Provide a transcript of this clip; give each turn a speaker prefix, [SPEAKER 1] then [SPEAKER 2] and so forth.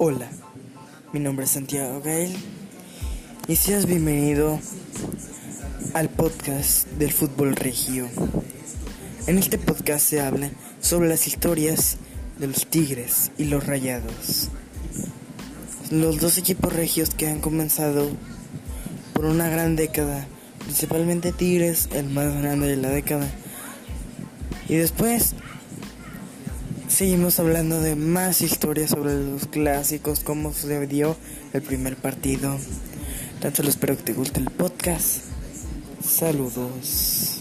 [SPEAKER 1] Hola, mi nombre es Santiago Gael y seas bienvenido al podcast del fútbol regio. En este podcast se habla sobre las historias de los Tigres y los Rayados. Los dos equipos regios que han comenzado por una gran década, principalmente Tigres, el más grande de la década. Y después Seguimos hablando de más historias sobre los clásicos, cómo sucedió el primer partido. Tanto lo espero que te guste el podcast. Saludos.